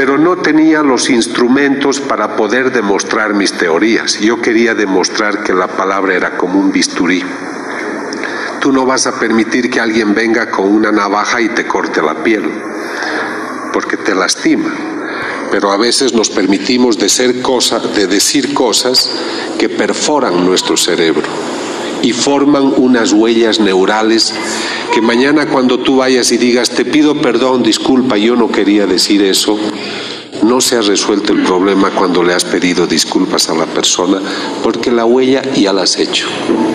pero no tenía los instrumentos para poder demostrar mis teorías. Yo quería demostrar que la palabra era como un bisturí. Tú no vas a permitir que alguien venga con una navaja y te corte la piel, porque te lastima. Pero a veces nos permitimos de, ser cosa, de decir cosas que perforan nuestro cerebro y forman unas huellas neurales que mañana cuando tú vayas y digas, te pido perdón, disculpa, yo no quería decir eso, no se ha resuelto el problema cuando le has pedido disculpas a la persona porque la huella ya la has hecho.